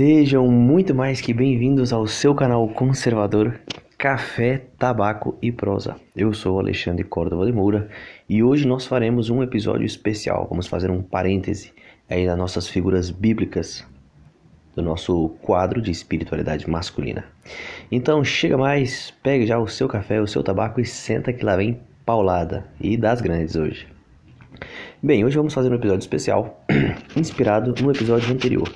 Sejam muito mais que bem-vindos ao seu canal conservador Café, Tabaco e Prosa. Eu sou Alexandre Córdova de Moura e hoje nós faremos um episódio especial. Vamos fazer um parêntese aí nossas figuras bíblicas do nosso quadro de espiritualidade masculina. Então chega mais, pegue já o seu café, o seu tabaco e senta que lá vem paulada e das grandes hoje. Bem, hoje vamos fazer um episódio especial inspirado no episódio anterior.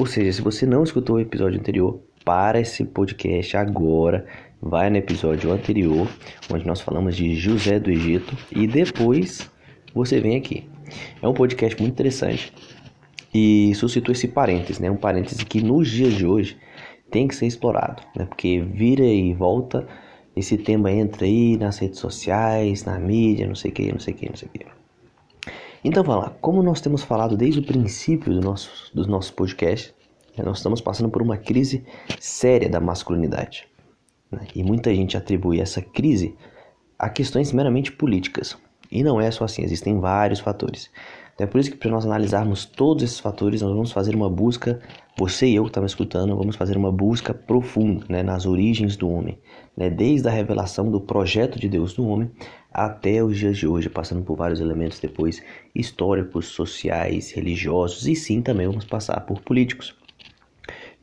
Ou seja, se você não escutou o episódio anterior, para esse podcast agora, vai no episódio anterior, onde nós falamos de José do Egito, e depois você vem aqui. É um podcast muito interessante e suscitou esse parêntese, né? Um parêntese que nos dias de hoje tem que ser explorado, né? Porque vira e volta, esse tema entra aí nas redes sociais, na mídia, não sei o que, não sei o que, não sei o que. Então, lá. Como nós temos falado desde o princípio dos nossos podcasts, né, nós estamos passando por uma crise séria da masculinidade. Né? E muita gente atribui essa crise a questões meramente políticas. E não é só assim, existem vários fatores. Então é por isso que para nós analisarmos todos esses fatores, nós vamos fazer uma busca, você e eu que estamos escutando, vamos fazer uma busca profunda né, nas origens do homem, né, desde a revelação do projeto de Deus no homem até os dias de hoje, passando por vários elementos depois históricos, sociais, religiosos e sim também vamos passar por políticos.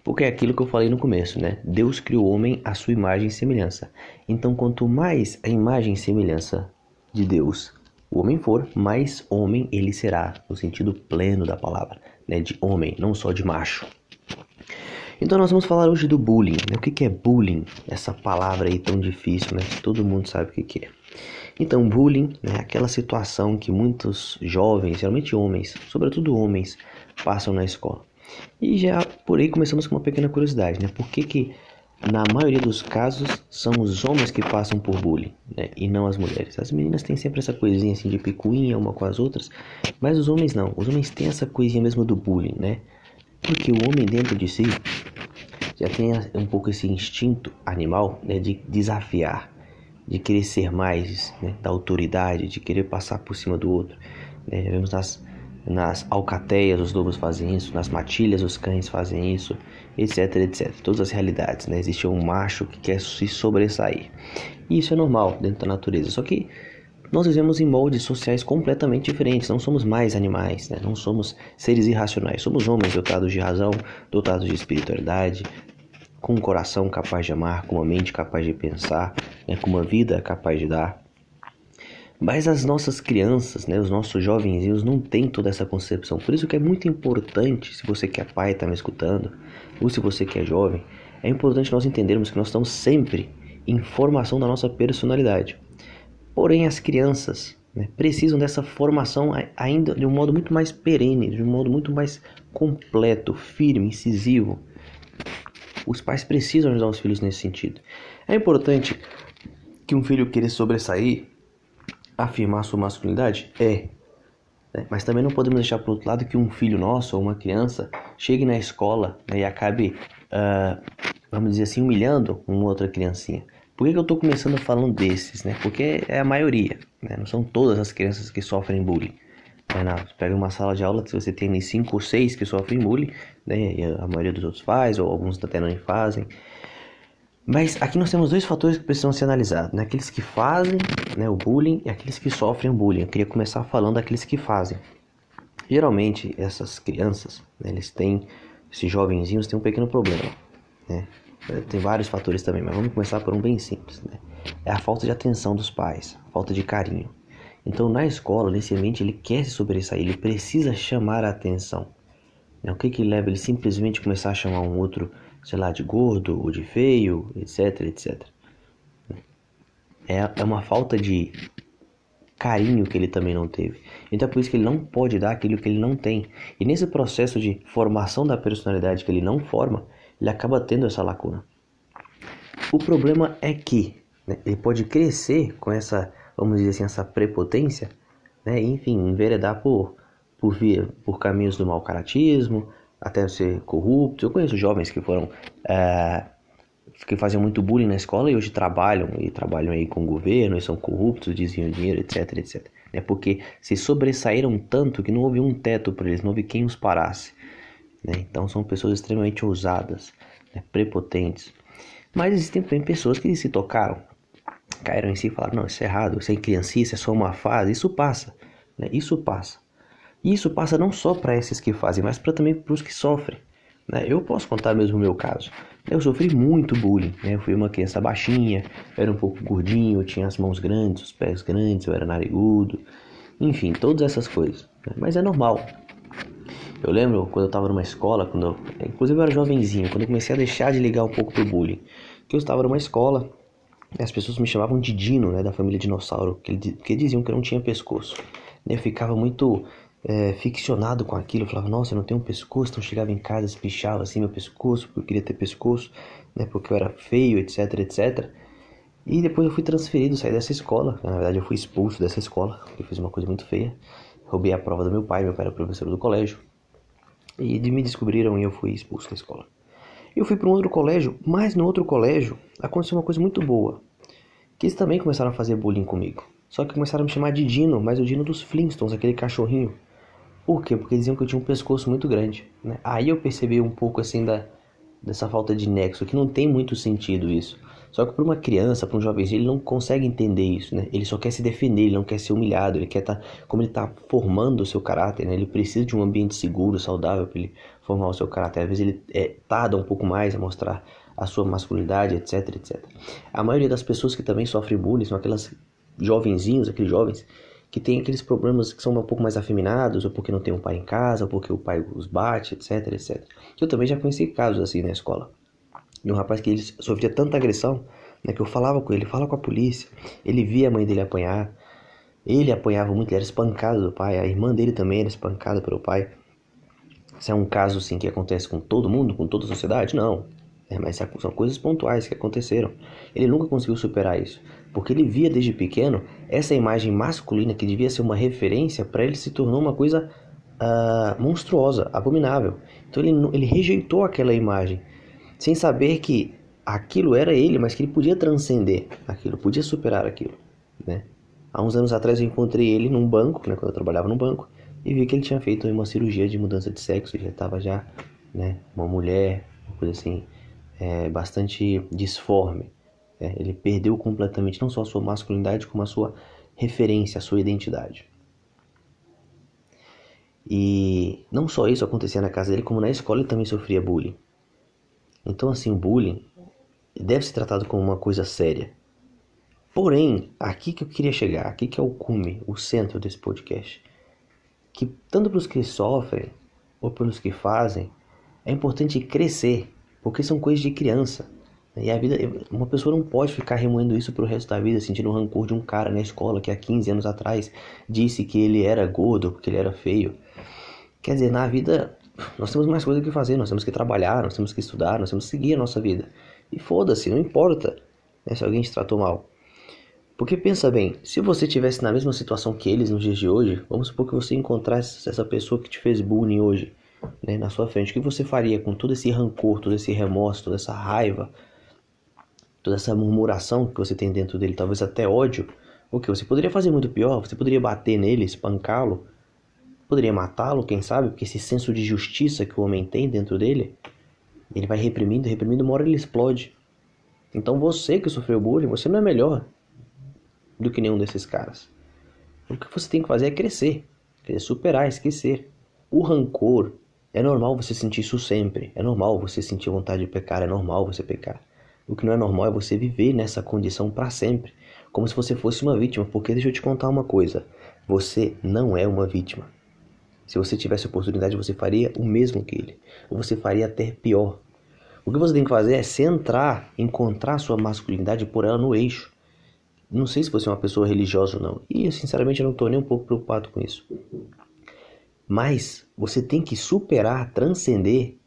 Porque é aquilo que eu falei no começo, né? Deus criou o homem à sua imagem e semelhança. Então, quanto mais a imagem e semelhança de Deus o homem for, mais homem ele será, no sentido pleno da palavra, né? De homem, não só de macho. Então nós vamos falar hoje do bullying. Né? O que, que é bullying? Essa palavra aí tão difícil, né? Todo mundo sabe o que, que é. Então, bullying é né? aquela situação que muitos jovens, geralmente homens, sobretudo homens, passam na escola. E já por aí começamos com uma pequena curiosidade, né? Por que, que na maioria dos casos são os homens que passam por bullying, né? E não as mulheres. As meninas têm sempre essa coisinha assim de picuinha uma com as outras, mas os homens não. Os homens têm essa coisinha mesmo do bullying, né? Porque o homem dentro de si já tem um pouco esse instinto animal né, de desafiar, de querer ser mais, né, da autoridade, de querer passar por cima do outro. Né? Vemos nas nas alcateias os lobos fazem isso, nas matilhas os cães fazem isso, etc, etc. Todas as realidades, né? Existe um macho que quer se sobressair. E isso é normal dentro da natureza. Só que nós vivemos em moldes sociais completamente diferentes. Não somos mais animais, né? não somos seres irracionais. Somos homens dotados de razão, dotados de espiritualidade, com um coração capaz de amar, com uma mente capaz de pensar, né? com uma vida capaz de dar. Mas as nossas crianças, né, os nossos jovenzinhos não têm toda essa concepção. Por isso que é muito importante, se você que é pai está me escutando, ou se você que é jovem, é importante nós entendermos que nós estamos sempre em formação da nossa personalidade. Porém, as crianças né, precisam dessa formação ainda de um modo muito mais perene, de um modo muito mais completo, firme, incisivo. Os pais precisam ajudar os filhos nesse sentido. É importante que um filho queira sobressair afirmar sua masculinidade? É. Né? Mas também não podemos deixar por outro lado que um filho nosso ou uma criança chegue na escola né, e acabe, uh, vamos dizer assim, humilhando uma outra criancinha. Por que, que eu estou começando falando desses? Né? Porque é a maioria, né? não são todas as crianças que sofrem bullying. Né? Pega uma sala de aula, se você tem cinco ou seis que sofrem bullying, né? a maioria dos outros faz, ou alguns até não fazem. Mas aqui nós temos dois fatores que precisam ser analisados, né? Aqueles que fazem né, o bullying e aqueles que sofrem o bullying. Eu queria começar falando daqueles que fazem. Geralmente essas crianças, né, eles têm, esses jovenzinhos têm um pequeno problema, né? Tem vários fatores também, mas vamos começar por um bem simples, né? É a falta de atenção dos pais, falta de carinho. Então na escola, nesse ambiente, ele quer se sobressair, ele precisa chamar a atenção. Né? O que que leva ele simplesmente começar a chamar um outro sei lá, de gordo ou de feio, etc, etc. É, é uma falta de carinho que ele também não teve. Então é por isso que ele não pode dar aquilo que ele não tem. E nesse processo de formação da personalidade que ele não forma, ele acaba tendo essa lacuna. O problema é que né, ele pode crescer com essa, vamos dizer assim, essa prepotência, né, enfim, enveredar por, por, via, por caminhos do mau caratismo, até ser corruptos. Eu conheço jovens que foram é, que faziam muito bullying na escola e hoje trabalham e trabalham aí com o governo e são corruptos, desviam dinheiro, etc, etc. É porque se sobressaíram tanto que não houve um teto para eles, não houve quem os parasse. Né? Então são pessoas extremamente ousadas, né? prepotentes. Mas existem também pessoas que se tocaram, caíram em si e falaram: não, isso é errado, isso é criancice, é só uma fase. Isso passa. Né? Isso passa. E isso passa não só para esses que fazem, mas para também para os que sofrem. Né? Eu posso contar mesmo o meu caso. Eu sofri muito bullying. Né? Eu fui uma criança baixinha, era um pouco gordinho, tinha as mãos grandes, os pés grandes, eu era narigudo. Enfim, todas essas coisas. Né? Mas é normal. Eu lembro quando eu estava numa escola, quando eu, inclusive eu era jovenzinho, quando eu comecei a deixar de ligar um pouco pro bullying. Que eu estava numa escola, as pessoas me chamavam de Dino, né, da família dinossauro, que, que diziam que eu não tinha pescoço. Eu ficava muito é, ficcionado com aquilo. Eu falava, nossa, eu não tenho um pescoço. Então chegava em casa, espichava assim meu pescoço, porque eu queria ter pescoço, né? Porque eu era feio, etc, etc. E depois eu fui transferido, saí dessa escola. Na verdade, eu fui expulso dessa escola, porque eu fiz uma coisa muito feia. Roubei a prova do meu pai, meu pai era professor do colégio. E me descobriram e eu fui expulso da escola. Eu fui para um outro colégio, mas no outro colégio aconteceu uma coisa muito boa. Que eles também começaram a fazer bullying comigo. Só que começaram a me chamar de Dino, mas o Dino dos Flintstones, aquele cachorrinho. Por quê? Porque diziam que eu tinha um pescoço muito grande. Né? Aí eu percebi um pouco assim da, dessa falta de nexo, que não tem muito sentido isso. Só que para uma criança, para um jovenzinho, ele não consegue entender isso, né? Ele só quer se defender, ele não quer ser humilhado, ele quer estar, tá, como ele está formando o seu caráter, né? Ele precisa de um ambiente seguro, saudável para ele formar o seu caráter. Às vezes ele é, tarda um pouco mais a mostrar a sua masculinidade, etc, etc. A maioria das pessoas que também sofrem bullying são aquelas jovenzinhos, aqueles jovens que tem aqueles problemas que são um pouco mais afeminados, ou porque não tem um pai em casa, ou porque o pai os bate, etc, etc. Eu também já conheci casos assim na escola. De um rapaz que ele sofria tanta agressão, né, que eu falava com ele, fala com a polícia. Ele via a mãe dele apanhar. Ele apanhava muito, ele era espancado do pai, a irmã dele também era espancada pelo pai. Isso é um caso assim que acontece com todo mundo, com toda a sociedade? Não. É, mas são coisas pontuais que aconteceram. Ele nunca conseguiu superar isso porque ele via desde pequeno essa imagem masculina que devia ser uma referência para ele se tornou uma coisa uh, monstruosa, abominável. Então ele, ele rejeitou aquela imagem, sem saber que aquilo era ele, mas que ele podia transcender aquilo, podia superar aquilo, né? Há uns anos atrás eu encontrei ele num banco, né, quando eu trabalhava num banco, e vi que ele tinha feito uma cirurgia de mudança de sexo, já estava já, né, uma mulher, uma coisa assim, é, bastante disforme. É, ele perdeu completamente não só a sua masculinidade, como a sua referência, a sua identidade. E não só isso acontecia na casa dele, como na escola ele também sofria bullying. Então, assim, o bullying deve ser tratado como uma coisa séria. Porém, aqui que eu queria chegar, aqui que é o cume, o centro desse podcast, que tanto para os que sofrem ou pelos que fazem, é importante crescer, porque são coisas de criança. E a vida, uma pessoa não pode ficar remoendo isso pro resto da vida, sentindo o rancor de um cara na escola que há 15 anos atrás disse que ele era gordo porque ele era feio. Quer dizer, na vida nós temos mais coisa que fazer, nós temos que trabalhar, nós temos que estudar, nós temos que seguir a nossa vida. E foda-se, não importa né, se alguém te tratou mal. Porque pensa bem, se você tivesse na mesma situação que eles nos dias de hoje, vamos supor que você encontrasse essa pessoa que te fez bullying hoje, né, na sua frente, o que você faria com todo esse rancor, todo esse remorso, toda essa raiva? toda essa murmuração que você tem dentro dele, talvez até ódio, o que você poderia fazer muito pior, você poderia bater nele, espancá-lo, poderia matá-lo, quem sabe, porque esse senso de justiça que o homem tem dentro dele, ele vai reprimindo, reprimindo, uma hora ele explode. Então você que sofreu bullying, você não é melhor do que nenhum desses caras. O que você tem que fazer é crescer, superar, esquecer. O rancor, é normal você sentir isso sempre, é normal você sentir vontade de pecar, é normal você pecar. O que não é normal é você viver nessa condição para sempre, como se você fosse uma vítima, porque deixa eu te contar uma coisa: você não é uma vítima. Se você tivesse oportunidade, você faria o mesmo que ele, ou você faria até pior. O que você tem que fazer é centrar, encontrar sua masculinidade pôr ela no eixo. Não sei se você é uma pessoa religiosa ou não, e eu sinceramente não estou nem um pouco preocupado com isso. Mas você tem que superar, transcender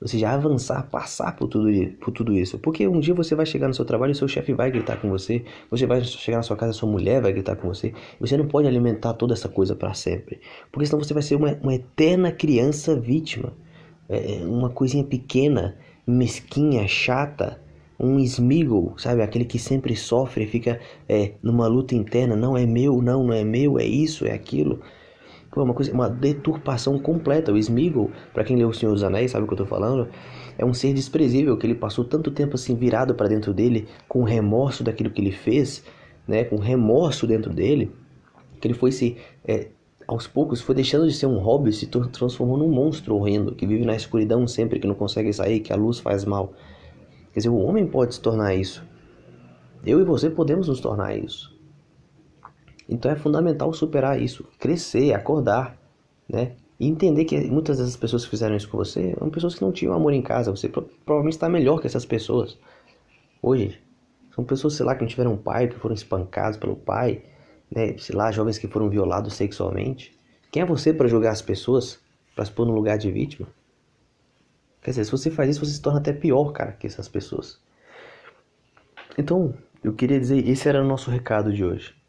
ou seja, avançar, passar por tudo, por tudo isso. Porque um dia você vai chegar no seu trabalho e seu chefe vai gritar com você, você vai chegar na sua casa e sua mulher vai gritar com você. Você não pode alimentar toda essa coisa para sempre. Porque senão você vai ser uma, uma eterna criança vítima. É, é uma coisinha pequena, mesquinha, chata, um esmigo, sabe? Aquele que sempre sofre, fica é, numa luta interna, não é meu, não, não é meu, é isso, é aquilo. Uma coisa, uma deturpação completa. O Smeagol, para quem leu O Senhor dos Anéis, sabe o que eu tô falando? É um ser desprezível que ele passou tanto tempo assim virado para dentro dele, com remorso daquilo que ele fez, né, com remorso dentro dele, que ele foi se é, aos poucos foi deixando de ser um hobby, se transformou num monstro horrendo, que vive na escuridão sempre, que não consegue sair, que a luz faz mal. Quer dizer, o homem pode se tornar isso. Eu e você podemos nos tornar isso. Então é fundamental superar isso, crescer, acordar, né? E entender que muitas dessas pessoas que fizeram isso com você são pessoas que não tinham amor em casa. Você provavelmente está melhor que essas pessoas. Hoje, são pessoas, sei lá, que não tiveram pai, que foram espancados pelo pai, né? sei lá, jovens que foram violados sexualmente. Quem é você para julgar as pessoas, para se pôr no lugar de vítima? Quer dizer, se você faz isso, você se torna até pior, cara, que essas pessoas. Então, eu queria dizer, esse era o nosso recado de hoje.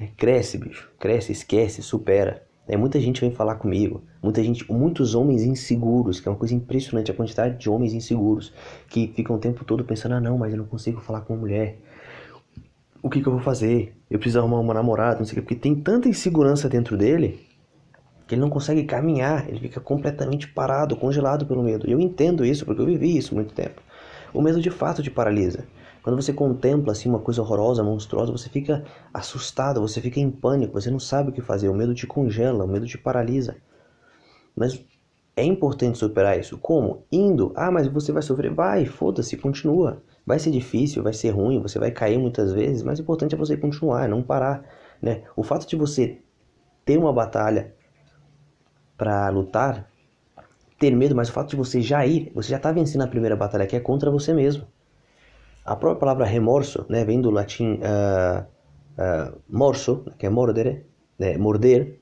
É, cresce, bicho. Cresce, esquece, supera. É, muita gente vem falar comigo, muita gente, muitos homens inseguros, que é uma coisa impressionante a quantidade de homens inseguros que ficam o tempo todo pensando: ah, não, mas eu não consigo falar com uma mulher. O que, que eu vou fazer? Eu preciso arrumar uma namorada, não sei o que, porque tem tanta insegurança dentro dele que ele não consegue caminhar, ele fica completamente parado, congelado pelo medo. E eu entendo isso porque eu vivi isso muito tempo. O medo de fato te paralisa. Quando você contempla assim uma coisa horrorosa, monstruosa, você fica assustado, você fica em pânico, você não sabe o que fazer, o medo te congela, o medo te paralisa. Mas é importante superar isso. Como? Indo. Ah, mas você vai sofrer? Vai, foda-se, continua. Vai ser difícil, vai ser ruim, você vai cair muitas vezes, mas o importante é você continuar, não parar, né? O fato de você ter uma batalha para lutar, ter medo, mas o fato de você já ir, você já está vencendo a primeira batalha que é contra você mesmo. A própria palavra remorso, né, vem do latim uh, uh, morso, que é mordere, né, morder,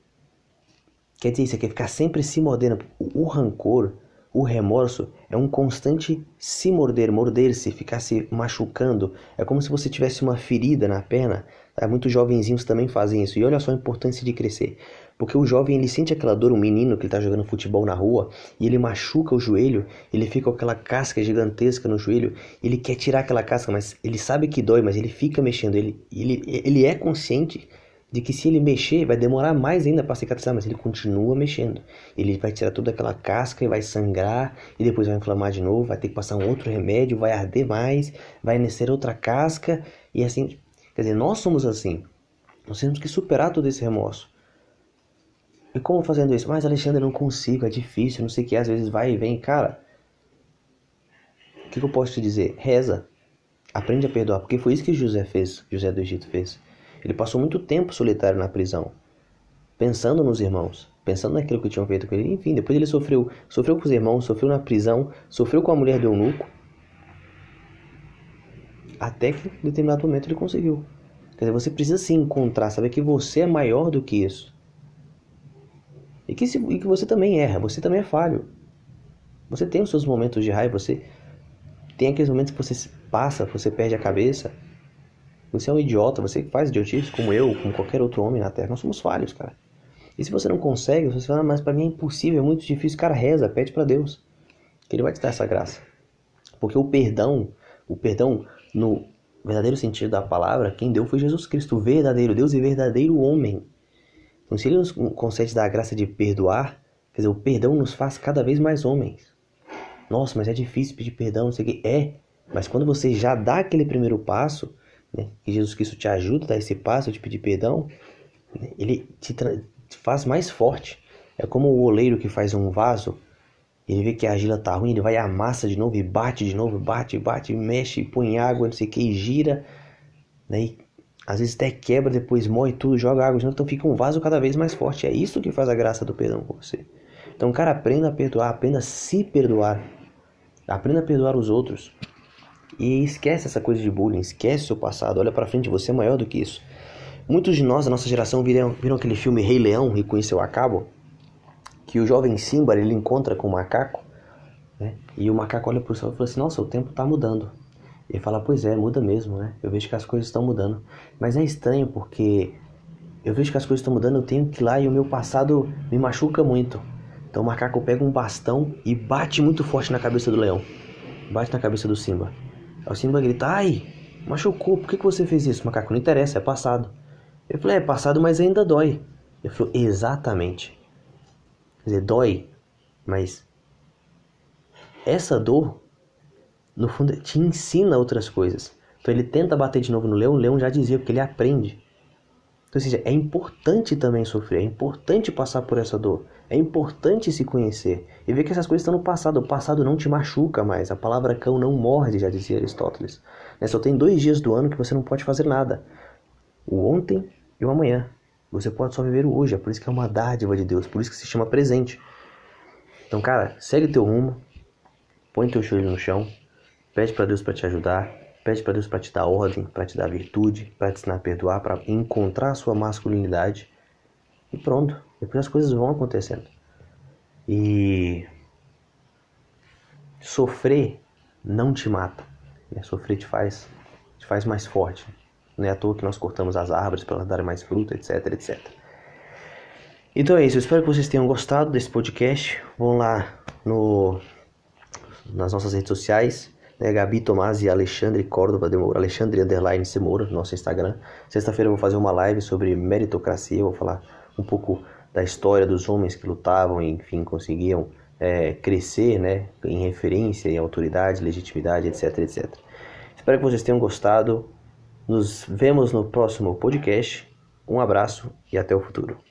quer dizer isso, é ficar sempre se mordendo. O, o rancor, o remorso é um constante se morder, morder-se, ficar se machucando. É como se você tivesse uma ferida na perna. Tá? Muitos jovenzinhos também fazem isso. E olha só a importância de crescer. Porque o jovem ele sente aquela dor, um menino que está jogando futebol na rua, e ele machuca o joelho, ele fica com aquela casca gigantesca no joelho, ele quer tirar aquela casca, mas ele sabe que dói, mas ele fica mexendo, ele, ele, ele é consciente de que se ele mexer vai demorar mais ainda para cicatrizar, mas ele continua mexendo. Ele vai tirar toda aquela casca e vai sangrar, e depois vai inflamar de novo, vai ter que passar um outro remédio, vai arder mais, vai nascer outra casca, e assim, quer dizer, nós somos assim. Nós temos que superar todo esse remorso. E como fazendo isso? Mas Alexandre, não consigo, é difícil, não sei o que, às vezes vai e vem. Cara, o que, que eu posso te dizer? Reza. Aprende a perdoar, porque foi isso que José fez, José do Egito fez. Ele passou muito tempo solitário na prisão, pensando nos irmãos, pensando naquilo que tinham feito com ele. Enfim, depois ele sofreu, sofreu com os irmãos, sofreu na prisão, sofreu com a mulher de eunuco, até que em determinado momento ele conseguiu. Quer dizer, você precisa se encontrar, saber que você é maior do que isso. E que, se, e que você também erra, você também é falho. Você tem os seus momentos de raiva, você tem aqueles momentos que você passa, você perde a cabeça. Você é um idiota, você faz idiotice como eu, como qualquer outro homem na Terra. Nós somos falhos, cara. E se você não consegue, você fala, ah, mas para mim é impossível, é muito difícil. Cara, reza, pede para Deus. Que Ele vai te dar essa graça. Porque o perdão, o perdão no verdadeiro sentido da palavra, quem deu foi Jesus Cristo, o verdadeiro Deus e verdadeiro homem. Então, se ele nos concede da graça de perdoar, quer dizer, o perdão nos faz cada vez mais homens. Nossa, mas é difícil pedir perdão, não sei o que. É, mas quando você já dá aquele primeiro passo, né, que Jesus Cristo te ajuda a dar esse passo de pedir perdão, né, ele te, te faz mais forte. É como o oleiro que faz um vaso, ele vê que a argila tá ruim, ele vai amassa de novo e bate de novo, bate, bate, mexe, põe água, não sei o que, e gira, né, e às vezes até quebra, depois morre tudo, joga água, então fica um vaso cada vez mais forte. É isso que faz a graça do perdão com você. Então, cara, aprenda a perdoar, aprenda a se perdoar. Aprenda a perdoar os outros. E esquece essa coisa de bullying, esquece seu passado, olha para frente, você é maior do que isso. Muitos de nós, da nossa geração, viram, viram aquele filme Rei Leão e Conheceu a Cabo, que o jovem Simba ele encontra com o macaco, né? e o macaco olha pro céu e fala assim: Nossa, o tempo está mudando. Ele fala, pois é, muda mesmo, né? Eu vejo que as coisas estão mudando. Mas é estranho porque eu vejo que as coisas estão mudando, eu tenho que ir lá e o meu passado me machuca muito. Então o macaco pega um bastão e bate muito forte na cabeça do leão. Bate na cabeça do Simba. Aí o Simba grita, ai, machucou, por que, que você fez isso? macaco, não interessa, é passado. Eu falei, é passado, mas ainda dói. Ele falou, exatamente. Quer dizer, dói, mas essa dor, no fundo, te ensina outras coisas. Então ele tenta bater de novo no leão, o leão já dizia, porque ele aprende. Então, ou seja, é importante também sofrer, é importante passar por essa dor, é importante se conhecer e ver que essas coisas estão no passado. O passado não te machuca mais. A palavra cão não morde, já dizia Aristóteles. Né? Só tem dois dias do ano que você não pode fazer nada: o ontem e o amanhã. Você pode só viver o hoje, é por isso que é uma dádiva de Deus, por isso que se chama presente. Então, cara, segue teu rumo, põe teu joelho no chão, pede para Deus para te ajudar, Pede para Deus para te dar ordem, para te dar virtude, para te ensinar a perdoar, para encontrar a sua masculinidade. E pronto. Depois as coisas vão acontecendo. E sofrer não te mata. Né? Sofrer te faz, te faz mais forte. Não é à toa que nós cortamos as árvores para elas darem mais fruta, etc, etc. Então é isso. Eu espero que vocês tenham gostado desse podcast. Vão lá no, nas nossas redes sociais né, Gabi Tomás e Alexandre Córdova de Moura, Alexandre Underline Semoura, nosso Instagram. Sexta-feira eu vou fazer uma live sobre meritocracia, vou falar um pouco da história dos homens que lutavam e, enfim, conseguiam é, crescer, né, em referência, em autoridade, legitimidade, etc, etc. Espero que vocês tenham gostado. Nos vemos no próximo podcast. Um abraço e até o futuro.